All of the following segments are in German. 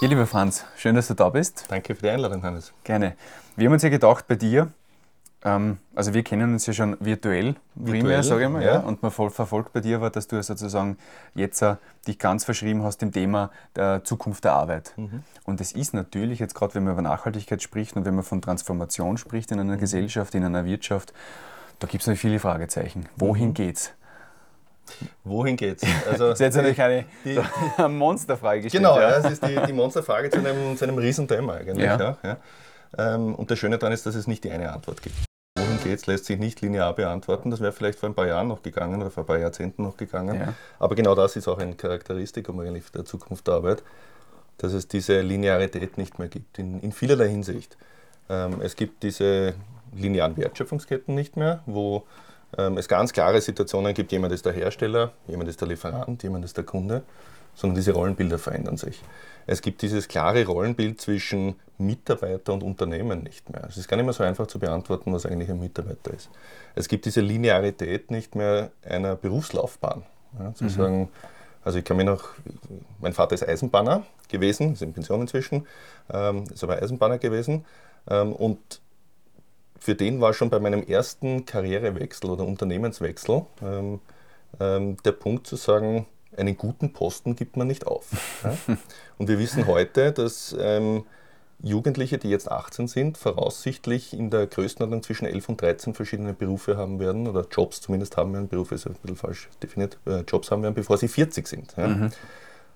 Ja, lieber Franz, schön, dass du da bist. Danke für die Einladung, Hannes. Gerne. Wir haben uns ja gedacht, bei dir, ähm, also wir kennen uns ja schon virtuell, virtuell primär, sage ich mal, ja. ja. und man verfolgt bei dir aber, dass du sozusagen jetzt uh, dich ganz verschrieben hast dem Thema der Zukunft der Arbeit. Mhm. Und es ist natürlich jetzt gerade, wenn man über Nachhaltigkeit spricht und wenn man von Transformation spricht in einer mhm. Gesellschaft, in einer Wirtschaft, da gibt es natürlich viele Fragezeichen. Wohin mhm. geht's? Wohin geht's? Also das ist jetzt natürlich eine, die, Monsterfrage gestellt. Genau, ja. das ist die, die Monsterfrage zu einem, zu einem Riesenthema eigentlich. Ja. ja, ähm, und das Schöne daran ist, dass es nicht die eine Antwort gibt. Wohin geht's, lässt sich nicht linear beantworten. Das wäre vielleicht vor ein paar Jahren noch gegangen oder vor ein paar Jahrzehnten noch gegangen. Aber genau das ist auch ein Charakteristikum eigentlich der Zukunft der Arbeit, dass es diese Linearität nicht mehr gibt, in, in vielerlei Hinsicht. Ähm, es gibt diese linearen Wertschöpfungsketten nicht mehr, wo ähm, es ganz klare Situationen gibt, jemand ist der Hersteller, jemand ist der Lieferant, jemand ist der Kunde, sondern diese Rollenbilder verändern sich. Es gibt dieses klare Rollenbild zwischen Mitarbeiter und Unternehmen nicht mehr. Es ist gar nicht mehr so einfach zu beantworten, was eigentlich ein Mitarbeiter ist. Es gibt diese Linearität nicht mehr einer Berufslaufbahn. Ja, zu mhm. sagen, also ich kann mich noch, mein Vater ist Eisenbahner gewesen, ist in Pension inzwischen, ähm, ist aber Eisenbahner gewesen ähm, und für den war schon bei meinem ersten Karrierewechsel oder Unternehmenswechsel ähm, ähm, der Punkt zu sagen, einen guten Posten gibt man nicht auf. Ja? Und wir wissen heute, dass ähm, Jugendliche, die jetzt 18 sind, voraussichtlich in der Größenordnung zwischen 11 und 13 verschiedene Berufe haben werden, oder Jobs zumindest haben werden, Berufe ist ein bisschen falsch definiert, äh, Jobs haben werden, bevor sie 40 sind. Ja? Mhm.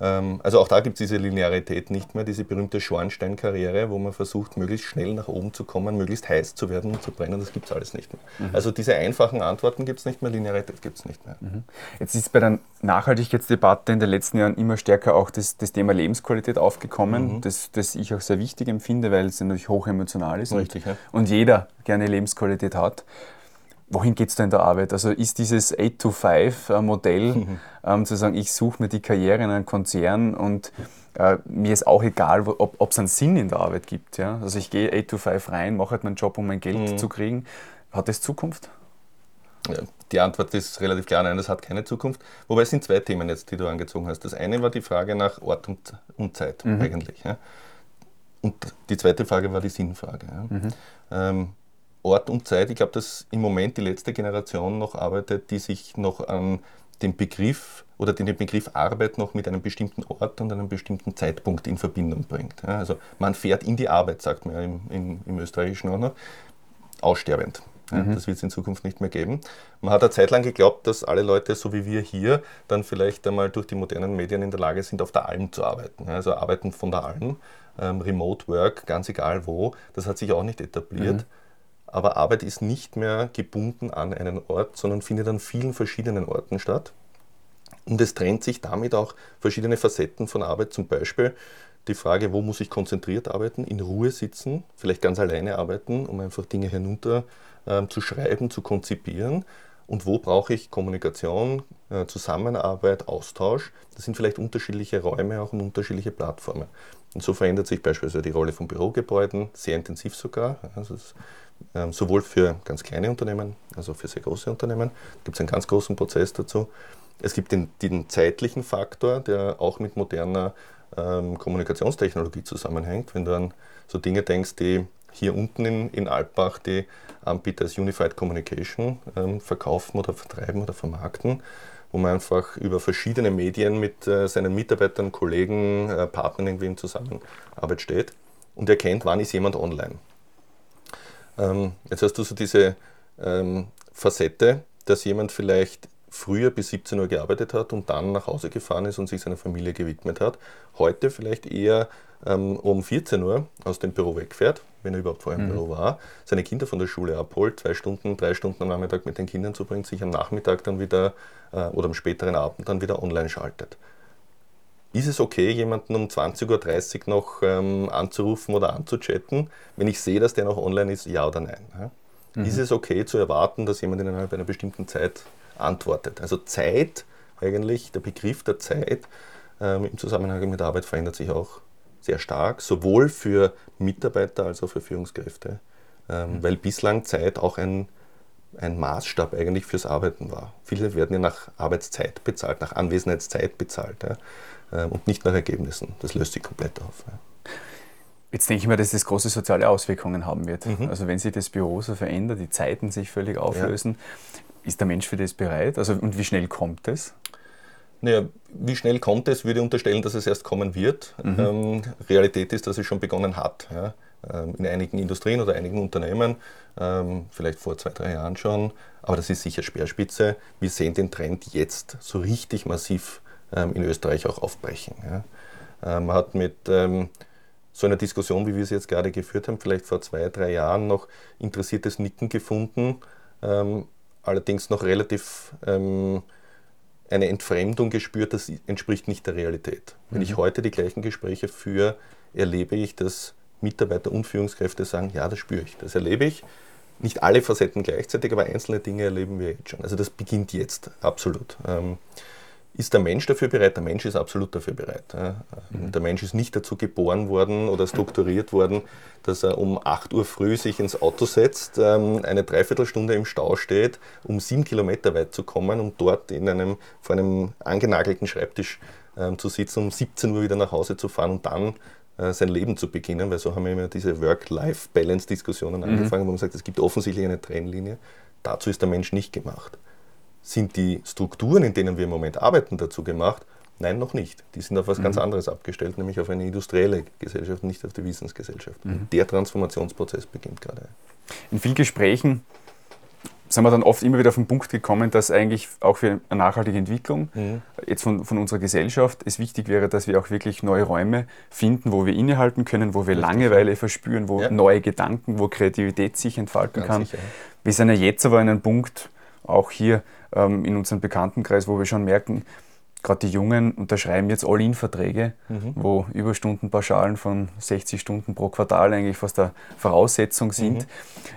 Ähm, also auch da gibt es diese Linearität nicht mehr, diese berühmte Schornsteinkarriere, wo man versucht, möglichst schnell nach oben zu kommen, möglichst heiß zu werden und zu brennen, das gibt es alles nicht mehr. Mhm. Also diese einfachen Antworten gibt es nicht mehr, Linearität gibt es nicht mehr. Mhm. Jetzt ist bei der Nachhaltigkeitsdebatte in den letzten Jahren immer stärker auch das, das Thema Lebensqualität aufgekommen, mhm. das, das ich auch sehr wichtig empfinde, weil es natürlich hochemotional ist Richtig, und, ja. und jeder gerne Lebensqualität hat wohin geht es da in der Arbeit? Also ist dieses 8-to-5-Modell, mhm. ähm, zu sagen, ich suche mir die Karriere in einem Konzern und äh, mir ist auch egal, ob es einen Sinn in der Arbeit gibt. Ja? Also ich gehe 8-to-5 rein, mache halt meinen Job, um mein Geld mhm. zu kriegen. Hat das Zukunft? Ja, die Antwort ist relativ klar, nein, das hat keine Zukunft. Wobei es sind zwei Themen jetzt, die du angezogen hast. Das eine war die Frage nach Ort und, und Zeit mhm. eigentlich. Ja? Und die zweite Frage war die Sinnfrage. Ja? Mhm. Ähm, Ort und Zeit. Ich glaube, dass im Moment die letzte Generation noch arbeitet, die sich noch an den Begriff oder den Begriff Arbeit noch mit einem bestimmten Ort und einem bestimmten Zeitpunkt in Verbindung bringt. Ja, also man fährt in die Arbeit, sagt man ja im, im, im Österreichischen auch noch, aussterbend. Ja, mhm. Das wird es in Zukunft nicht mehr geben. Man hat eine Zeit lang geglaubt, dass alle Leute, so wie wir hier, dann vielleicht einmal durch die modernen Medien in der Lage sind, auf der Alm zu arbeiten. Ja, also arbeiten von der Alm, ähm, Remote Work, ganz egal wo. Das hat sich auch nicht etabliert. Mhm aber Arbeit ist nicht mehr gebunden an einen Ort, sondern findet an vielen verschiedenen Orten statt. Und es trennt sich damit auch verschiedene Facetten von Arbeit, zum Beispiel die Frage, wo muss ich konzentriert arbeiten, in Ruhe sitzen, vielleicht ganz alleine arbeiten, um einfach Dinge hinunter äh, zu schreiben, zu konzipieren. Und wo brauche ich Kommunikation, äh, Zusammenarbeit, Austausch? Das sind vielleicht unterschiedliche Räume auch und unterschiedliche Plattformen. Und so verändert sich beispielsweise die Rolle von Bürogebäuden, sehr intensiv sogar. Also es sowohl für ganz kleine Unternehmen als auch für sehr große Unternehmen. Gibt es einen ganz großen Prozess dazu. Es gibt den, den zeitlichen Faktor, der auch mit moderner ähm, Kommunikationstechnologie zusammenhängt. Wenn du an so Dinge denkst, die hier unten in, in Alpbach die Anbieter als Unified Communication ähm, verkaufen oder vertreiben oder vermarkten, wo man einfach über verschiedene Medien mit äh, seinen Mitarbeitern, Kollegen, äh, Partnern irgendwie in Zusammenarbeit steht und erkennt, wann ist jemand online. Ähm, jetzt hast du so diese ähm, Facette, dass jemand vielleicht früher bis 17 Uhr gearbeitet hat und dann nach Hause gefahren ist und sich seiner Familie gewidmet hat. Heute vielleicht eher ähm, um 14 Uhr aus dem Büro wegfährt, wenn er überhaupt vorher im mhm. Büro war, seine Kinder von der Schule abholt, zwei Stunden, drei Stunden am Nachmittag mit den Kindern zubringt, sich am Nachmittag dann wieder äh, oder am späteren Abend dann wieder online schaltet. Ist es okay, jemanden um 20.30 Uhr noch ähm, anzurufen oder anzuchatten, wenn ich sehe, dass der noch online ist, ja oder nein? Ja? Mhm. Ist es okay zu erwarten, dass jemand innerhalb einer bestimmten Zeit antwortet? Also Zeit, eigentlich, der Begriff der Zeit ähm, im Zusammenhang mit Arbeit verändert sich auch sehr stark, sowohl für Mitarbeiter als auch für Führungskräfte, ähm, mhm. weil bislang Zeit auch ein, ein Maßstab eigentlich fürs Arbeiten war. Viele werden ja nach Arbeitszeit bezahlt, nach Anwesenheitszeit bezahlt. Ja. Ähm, und nicht nach Ergebnissen. Das löst sich komplett auf. Jetzt denke ich mir, dass das große soziale Auswirkungen haben wird. Mhm. Also wenn sich das Büro so verändert, die Zeiten sich völlig auflösen, ja. ist der Mensch für das bereit? Also, und wie schnell kommt es? Naja, wie schnell kommt es, würde ich unterstellen, dass es erst kommen wird. Mhm. Ähm, Realität ist, dass es schon begonnen hat. Ja. Ähm, in einigen Industrien oder einigen Unternehmen, ähm, vielleicht vor zwei, drei Jahren schon, aber das ist sicher Speerspitze. Wir sehen den Trend jetzt so richtig massiv in Österreich auch aufbrechen. Man hat mit so einer Diskussion, wie wir sie jetzt gerade geführt haben, vielleicht vor zwei, drei Jahren noch interessiertes Nicken gefunden, allerdings noch relativ eine Entfremdung gespürt, das entspricht nicht der Realität. Wenn ich mhm. heute die gleichen Gespräche führe, erlebe ich, dass Mitarbeiter und Führungskräfte sagen, ja, das spüre ich, das erlebe ich. Nicht alle Facetten gleichzeitig, aber einzelne Dinge erleben wir jetzt schon. Also das beginnt jetzt, absolut. Ähm, ist der Mensch dafür bereit? Der Mensch ist absolut dafür bereit. Mhm. Der Mensch ist nicht dazu geboren worden oder strukturiert worden, dass er um 8 Uhr früh sich ins Auto setzt, ähm, eine Dreiviertelstunde im Stau steht, um sieben Kilometer weit zu kommen, um dort in einem, vor einem angenagelten Schreibtisch ähm, zu sitzen, um 17 Uhr wieder nach Hause zu fahren und dann äh, sein Leben zu beginnen, weil so haben wir immer diese Work-Life-Balance-Diskussionen mhm. angefangen, wo man sagt, es gibt offensichtlich eine Trennlinie. Dazu ist der Mensch nicht gemacht. Sind die Strukturen, in denen wir im Moment arbeiten, dazu gemacht? Nein, noch nicht. Die sind auf etwas mhm. ganz anderes abgestellt, nämlich auf eine industrielle Gesellschaft, nicht auf die Wissensgesellschaft. Mhm. Der Transformationsprozess beginnt gerade. In vielen Gesprächen sind wir dann oft immer wieder auf den Punkt gekommen, dass eigentlich auch für eine nachhaltige Entwicklung mhm. jetzt von, von unserer Gesellschaft es wichtig wäre, dass wir auch wirklich neue Räume finden, wo wir innehalten können, wo wir. Langeweile verspüren, wo ja. neue Gedanken, wo Kreativität sich entfalten Ganz kann. Sicher. Wir sind ja jetzt aber an einem Punkt, auch hier in unserem Bekanntenkreis, wo wir schon merken, gerade die Jungen unterschreiben jetzt All-In-Verträge, mhm. wo Überstundenpauschalen von 60 Stunden pro Quartal eigentlich fast der Voraussetzung sind. Mhm.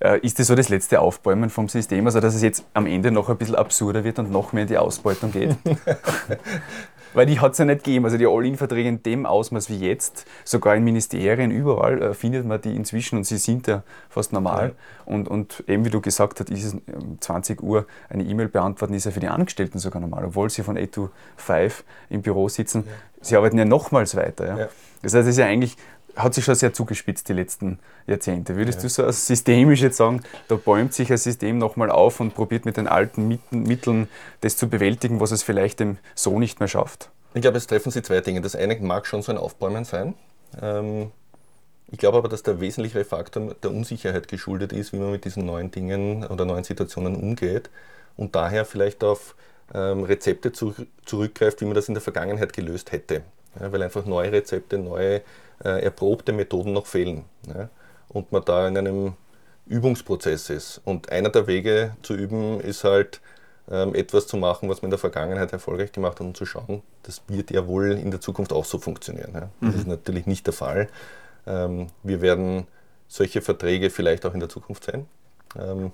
Äh, ist das so das letzte Aufbäumen vom System, also dass es jetzt am Ende noch ein bisschen absurder wird und noch mehr in die Ausbeutung geht? Weil die hat es ja nicht gegeben. Also die All-In-Verträge in dem Ausmaß wie jetzt, sogar in Ministerien, überall äh, findet man die inzwischen und sie sind ja fast normal. Ja. Und, und eben wie du gesagt hast, ist es um 20 Uhr eine E-Mail beantworten, ist ja für die Angestellten sogar normal, obwohl sie von 8 to 5 im Büro sitzen. Ja. Sie arbeiten ja nochmals weiter. Ja. Das heißt, es ist ja eigentlich hat sich schon sehr zugespitzt die letzten Jahrzehnte. Würdest ja. du so systemisch jetzt sagen, da bäumt sich ein System nochmal auf und probiert mit den alten Mitteln das zu bewältigen, was es vielleicht dem so nicht mehr schafft? Ich glaube, es treffen Sie zwei Dinge. Das eine mag schon so ein Aufbäumen sein. Ähm, ich glaube aber, dass der wesentliche Faktor der Unsicherheit geschuldet ist, wie man mit diesen neuen Dingen oder neuen Situationen umgeht und daher vielleicht auf ähm, Rezepte zurückgreift, wie man das in der Vergangenheit gelöst hätte. weil einfach neue Rezepte, neue erprobte Methoden noch fehlen. Ja? Und man da in einem Übungsprozess ist. Und einer der Wege zu üben ist halt, ähm, etwas zu machen, was man in der Vergangenheit erfolgreich gemacht hat und zu schauen, das wird ja wohl in der Zukunft auch so funktionieren. Ja? Das mhm. ist natürlich nicht der Fall. Ähm, wir werden solche Verträge vielleicht auch in der Zukunft sehen, ähm,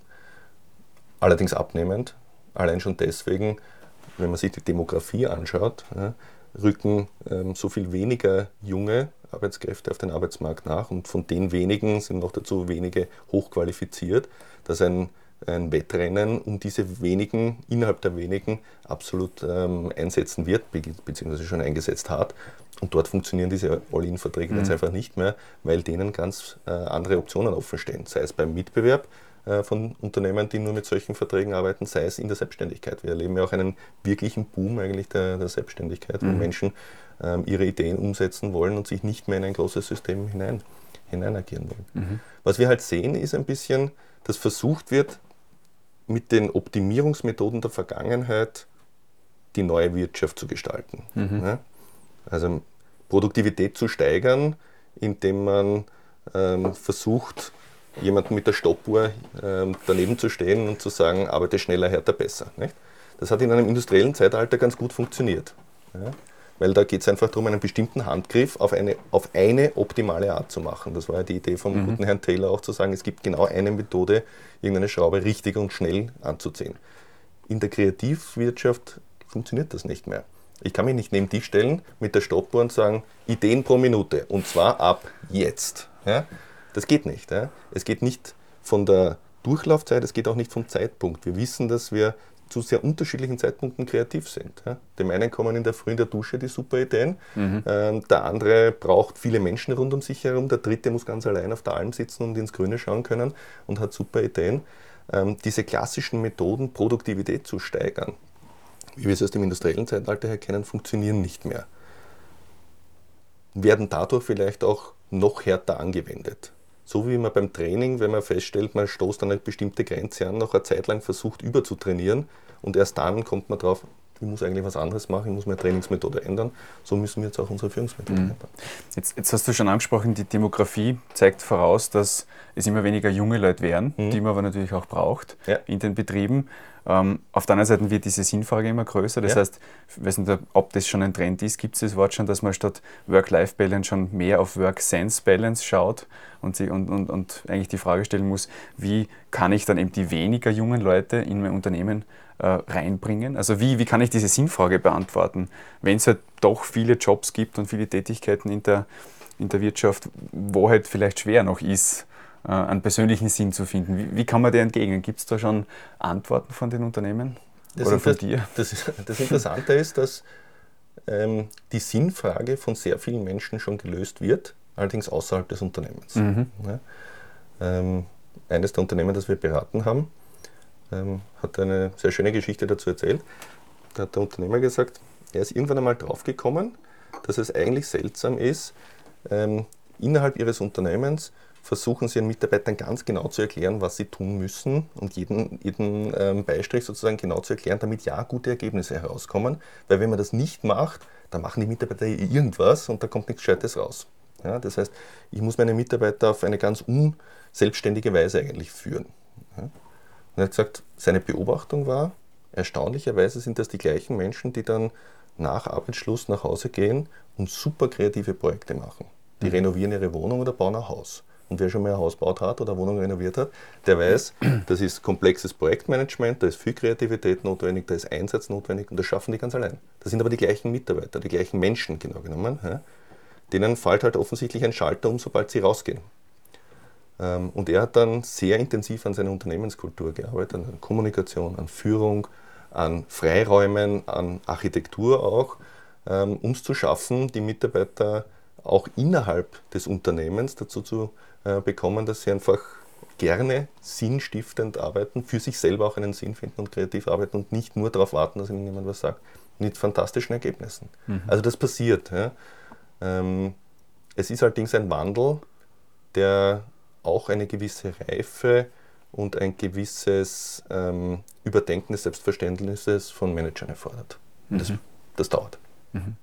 allerdings abnehmend. Allein schon deswegen, wenn man sich die Demografie anschaut, ja, rücken ähm, so viel weniger junge Arbeitskräfte auf den Arbeitsmarkt nach und von den wenigen sind noch dazu wenige hochqualifiziert, dass ein, ein Wettrennen um diese wenigen, innerhalb der wenigen absolut ähm, einsetzen wird, be beziehungsweise schon eingesetzt hat. Und dort funktionieren diese All-In-Verträge mhm. jetzt einfach nicht mehr, weil denen ganz äh, andere Optionen offenstehen, sei es beim Mitbewerb, äh, von Unternehmen, die nur mit solchen Verträgen arbeiten, sei es in der Selbstständigkeit. Wir erleben ja auch einen wirklichen Boom eigentlich der, der Selbstständigkeit, mhm. wo Menschen ihre Ideen umsetzen wollen und sich nicht mehr in ein großes System hinein, hinein agieren wollen. Mhm. Was wir halt sehen, ist ein bisschen, dass versucht wird, mit den Optimierungsmethoden der Vergangenheit die neue Wirtschaft zu gestalten. Mhm. Ja? Also Produktivität zu steigern, indem man ähm, versucht, jemanden mit der Stoppuhr ähm, daneben zu stehen und zu sagen, arbeite schneller, härter, besser. Nicht? Das hat in einem industriellen Zeitalter ganz gut funktioniert. Ja? Weil da geht es einfach darum, einen bestimmten Handgriff auf eine, auf eine optimale Art zu machen. Das war ja die Idee vom mhm. guten Herrn Taylor auch zu sagen, es gibt genau eine Methode, irgendeine Schraube richtig und schnell anzuziehen. In der Kreativwirtschaft funktioniert das nicht mehr. Ich kann mich nicht neben dich stellen mit der Stoppuhr und sagen, Ideen pro Minute und zwar ab jetzt. Ja? Das geht nicht. Ja? Es geht nicht von der Durchlaufzeit, es geht auch nicht vom Zeitpunkt. Wir wissen, dass wir zu sehr unterschiedlichen Zeitpunkten kreativ sind. Ja. Dem einen kommen in der Früh in der Dusche die super Ideen, mhm. ähm, der andere braucht viele Menschen rund um sich herum, der dritte muss ganz allein auf der Alm sitzen und ins Grüne schauen können und hat super Ideen. Ähm, diese klassischen Methoden, Produktivität zu steigern, wie wir es aus dem industriellen Zeitalter her kennen, funktionieren nicht mehr. Werden dadurch vielleicht auch noch härter angewendet. So wie man beim Training, wenn man feststellt, man stoßt an eine bestimmte Grenze an, noch eine Zeit lang versucht überzutrainieren und erst dann kommt man drauf, ich muss eigentlich was anderes machen, ich muss meine Trainingsmethode ändern. So müssen wir jetzt auch unsere Führungsmethode mhm. ändern. Jetzt, jetzt, hast du schon angesprochen, die Demografie zeigt voraus, dass es immer weniger junge Leute werden, mhm. die man aber natürlich auch braucht ja. in den Betrieben. Ähm, auf der anderen Seite wird diese Sinnfrage immer größer. Das ja. heißt, ich weiß nicht, ob das schon ein Trend ist, gibt es das Wort schon, dass man statt Work-Life-Balance schon mehr auf Work-Sense-Balance schaut und, sie, und, und, und eigentlich die Frage stellen muss, wie kann ich dann eben die weniger jungen Leute in mein Unternehmen reinbringen? Also wie, wie kann ich diese Sinnfrage beantworten, wenn es halt doch viele Jobs gibt und viele Tätigkeiten in der, in der Wirtschaft, wo halt vielleicht schwer noch ist, äh, einen persönlichen Sinn zu finden. Wie, wie kann man dir entgegnen? Gibt es da schon Antworten von den Unternehmen das oder von dir? Das, das Interessante ist, dass ähm, die Sinnfrage von sehr vielen Menschen schon gelöst wird, allerdings außerhalb des Unternehmens. Mhm. Ja, ähm, eines der Unternehmen, das wir beraten haben, ähm, hat eine sehr schöne Geschichte dazu erzählt. Da hat der Unternehmer gesagt, er ist irgendwann einmal draufgekommen, dass es eigentlich seltsam ist, ähm, innerhalb ihres Unternehmens versuchen sie ihren Mitarbeitern ganz genau zu erklären, was sie tun müssen und jeden, jeden ähm, Beistrich sozusagen genau zu erklären, damit ja gute Ergebnisse herauskommen. Weil wenn man das nicht macht, dann machen die Mitarbeiter irgendwas und da kommt nichts Gescheites raus. Ja, das heißt, ich muss meine Mitarbeiter auf eine ganz unselbstständige Weise eigentlich führen. Ja. Und er hat gesagt, seine Beobachtung war, erstaunlicherweise sind das die gleichen Menschen, die dann nach Arbeitsschluss nach Hause gehen und super kreative Projekte machen. Die mhm. renovieren ihre Wohnung oder bauen ein Haus. Und wer schon mal ein Haus gebaut hat oder eine Wohnung renoviert hat, der weiß, das ist komplexes Projektmanagement, da ist viel Kreativität notwendig, da ist Einsatz notwendig und das schaffen die ganz allein. Das sind aber die gleichen Mitarbeiter, die gleichen Menschen genau genommen. Ja? Denen fällt halt offensichtlich ein Schalter um, sobald sie rausgehen. Ähm, und er hat dann sehr intensiv an seiner Unternehmenskultur gearbeitet, an Kommunikation, an Führung, an Freiräumen, an Architektur auch, ähm, um es zu schaffen, die Mitarbeiter auch innerhalb des Unternehmens dazu zu äh, bekommen, dass sie einfach gerne sinnstiftend arbeiten, für sich selber auch einen Sinn finden und kreativ arbeiten und nicht nur darauf warten, dass ihnen jemand was sagt. Mit fantastischen Ergebnissen. Mhm. Also das passiert. Ja. Ähm, es ist allerdings ein Wandel, der auch eine gewisse Reife und ein gewisses ähm, Überdenken des Selbstverständnisses von Managern erfordert. Mhm. Das, das dauert. Mhm.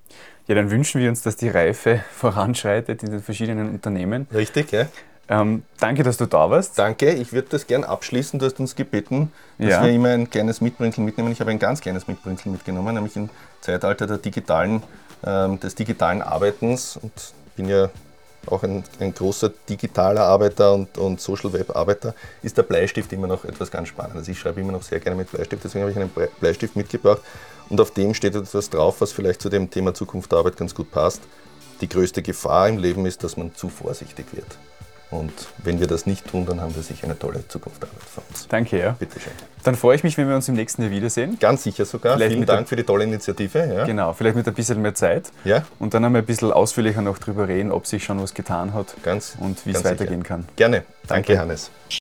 Ja, dann wünschen wir uns, dass die Reife voranschreitet in den verschiedenen Unternehmen. Richtig, ja. Ähm, danke, dass du da warst. Danke, ich würde das gern abschließen. Du hast uns gebeten, dass ja. wir immer ein kleines Mitbringsel mitnehmen. Ich habe ein ganz kleines Mitbringsel mitgenommen, nämlich im Zeitalter der digitalen, ähm, des digitalen Arbeitens. Und bin ja auch ein, ein großer digitaler Arbeiter und, und Social Web Arbeiter, ist der Bleistift immer noch etwas ganz Spannendes. Ich schreibe immer noch sehr gerne mit Bleistift, deswegen habe ich einen Bleistift mitgebracht. Und auf dem steht etwas drauf, was vielleicht zu dem Thema Zukunft der Arbeit ganz gut passt. Die größte Gefahr im Leben ist, dass man zu vorsichtig wird. Und wenn wir das nicht tun, dann haben wir sicher eine tolle Zukunft der Arbeit für uns. Danke, ja. Bitte schön. Dann freue ich mich, wenn wir uns im nächsten Jahr wiedersehen. Ganz sicher sogar. Vielleicht Vielen Dank für die tolle Initiative. Ja. Genau, vielleicht mit ein bisschen mehr Zeit. Ja. Und dann einmal ein bisschen ausführlicher noch drüber reden, ob sich schon was getan hat ganz, und wie es weitergehen sicher. kann. Gerne. Danke, Danke Hannes.